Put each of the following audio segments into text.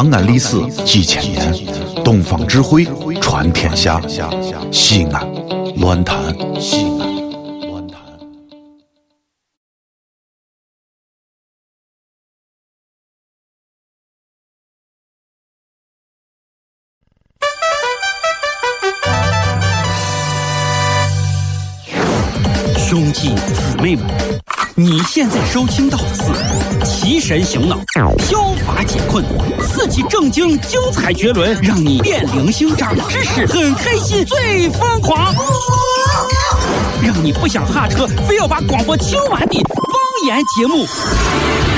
长安历史几千年，东方智慧传天下。西安，乱谈西安。乱谈。兄弟姊妹们，你现在收听到的是提神醒脑、消乏解困、刺激正经、精彩绝伦，让你变零星、长知识、很开心、最疯狂，让你不想下车，非要把广播听完的方言节目《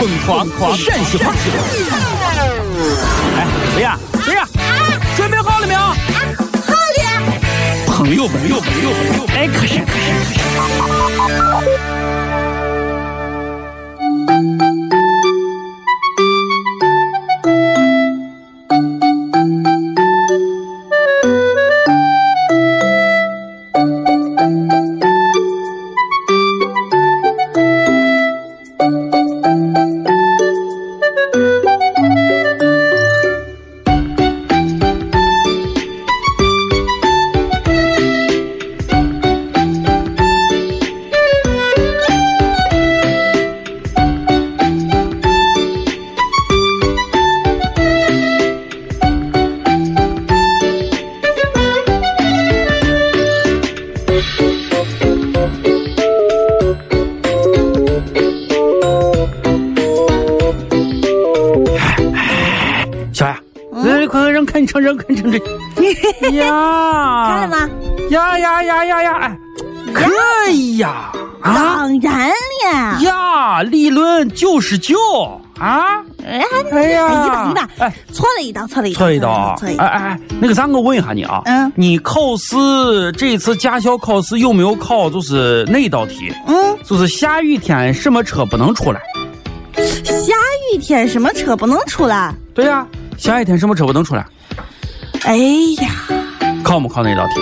疯狂狂陕西话》。哎，谁呀？谁呀？准备好了没有？好了，朋友朋友，朋友们，朋友们，哎，可是，可是，可是。快快让看成人看成这 呀！看了吗？呀呀呀呀呀！哎，可以呀！啊当然了，呀，理论九十九啊！哎，哎呀，一道一道哎，错了一道，错了一道，错了一道啊！错了一道。哎哎哎，那个啥，我问一下你啊，嗯你考试这次驾校考试有没有考就是那一道题？嗯，就是下雨天什么车不能出来？下雨天什么车不能出来？对呀、下雨天什么车不能出来？哎呀，考没考那道题？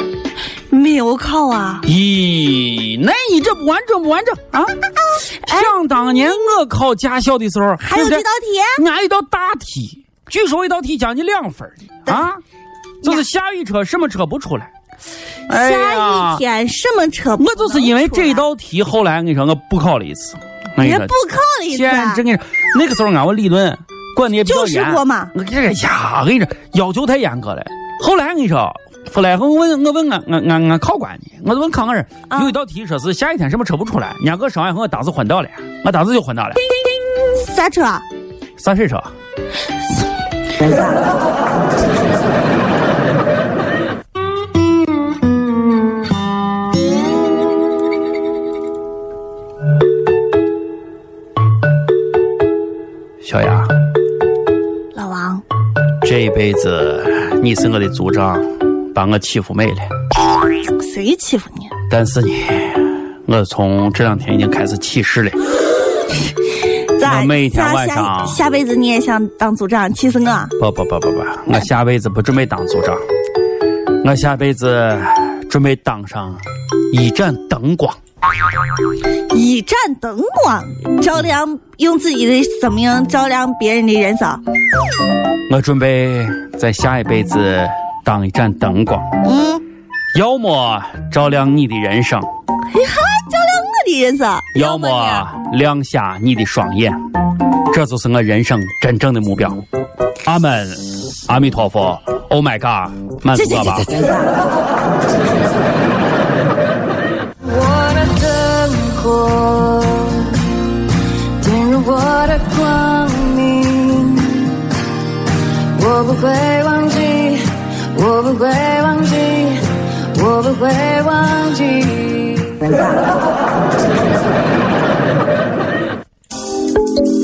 没有考啊。咦，那你这不完整不完整啊？想当年我考驾校的时候，还有这道题？俺一道大题，据说一道题将近两分儿的啊，就是下雨车什么车不出来？哎下雨，天什么车我就是因为这一，道题，后来我跟你说，我补考了一次。我跟你说也不，考了一次简啊。直跟你说，那个时候俺我理论管的也比较就是严。过嘛我这个呀，我跟你说，要求太严格了。后来我跟你说，后来我问我问俺俺俺俺考官呢，我就问考官人，啊有一道题说是下雨天什么车不出来，人家给我说完后，我当时昏倒了，我当时就昏倒了。啥车？啥水车？小雅，这一辈子你是我的组长，把我欺负没了。谁欺负你？但是呢，我从这两天已经开始起誓了。咋我每天下晚上下下辈子你也想当组长？气死我！不不不不不，我下辈子不准备当组长，我下辈子准备当上一盏灯光。一盏灯光照亮，用自己的生命照亮别人的人生。我准备在下一辈子当一盏灯光，嗯，要么照亮你的人生，照亮我的人生。要么亮瞎你的双眼。这就是我人生真正的目标。阿门，阿弥陀佛，Oh my God，满足了吧。会忘记，我不会忘记，我不会忘记。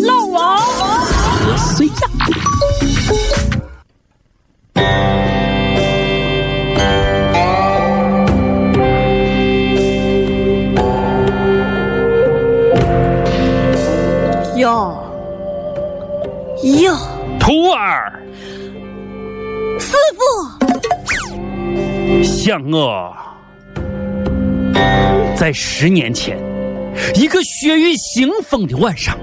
老王，谁呀？哟哟，像我，在十年前一个血雨腥风的晚上，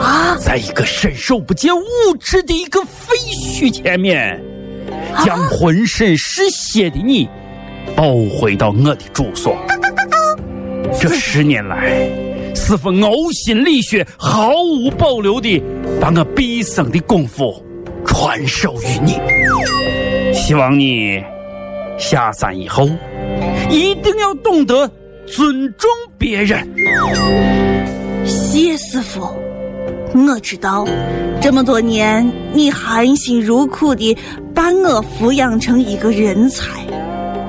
啊，在一个伸手不见五指的一个废墟前面，将浑身是血的你抱回到我的住所。这十年来，师傅呕心沥血、毫无保留的把我毕生的功夫传授于你。希望你下山以后一定要懂得尊重别人。谢师傅，我知道这么多年你含辛茹苦的把我抚养成一个人才，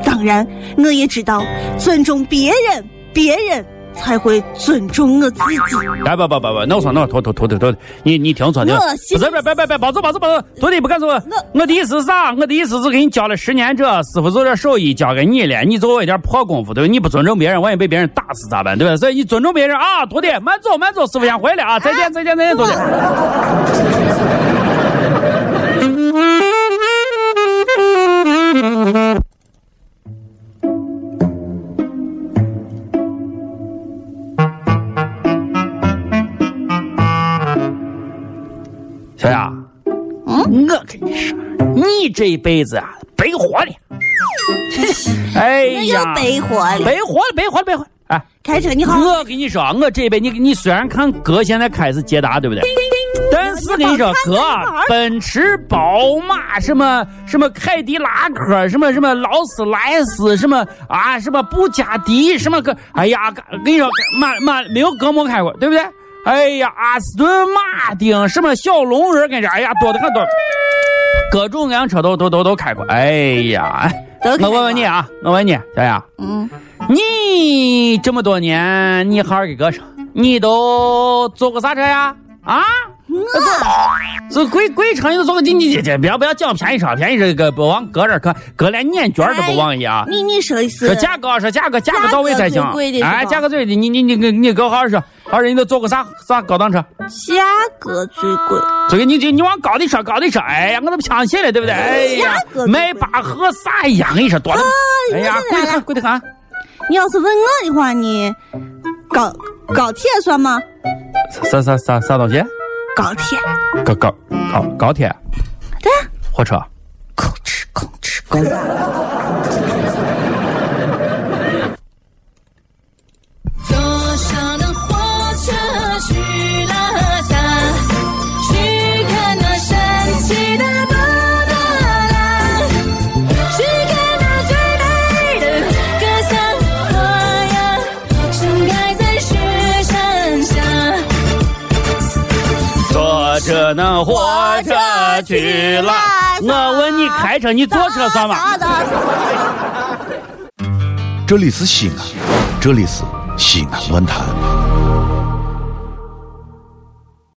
当然我也知道尊重别人，别人才会尊重我自己。哎不不不不，那我说那徒弟徒弟徒弟，你你听错了，我不是不是别别别，别走别走别走，徒弟不敢说。我的意思是啥？我的意思是给你教了十年这，师傅做这手艺交给你了，你做我一点破功夫，对吧？你不尊重别人，万一被别人打死咋办？对吧？所以你尊重别人啊，徒弟慢走慢走，师傅先回来啊，再见再见再见，徒弟。你这一辈子啊，白活了。哎呀，白活了。白活了，白活了，白活了。哎，开车你好，我跟你说，我这一辈你你虽然看哥现在开是捷达，对不对？但是跟你说，哥啊，奔驰、宝马什么什么凯迪拉克，什么什么劳斯莱斯，什么啊什么布加迪，什么个，哎呀，跟你说，马马没有哥没开过，对不对？哎呀，阿斯顿马丁，什么小龙人，跟你说，哎呀，多的很多，各种各样车都都都都开过。哎呀，我问问你啊，我问你，小雅。嗯，你这么多年，你好好给哥说，你都坐过啥车呀？啊？我这贵贵车你都坐过？你你你不要不要讲便宜车，便宜车个不往哥这儿看，哥连年券都不往一啊。你你说一次说价格，说价格，价格到位才行。哎，价格最低，你你你你你给我好好说，好好说，你都坐过啥啥高档车？价格最贵，这个你你你往高的说，高的说，哎呀，我都不相信了，对不对？哎呀迈巴赫啥一样，跟你说多了。哎呀，贵的很，贵的很。你要是问我的话，你高高铁算吗？啥啥啥啥东西？高铁，高高高高铁？对啊，火车？空哧空哧空哧。坐着那火车去了。我问你，开车你坐车算吗？这里是西安，这里是西安论坛。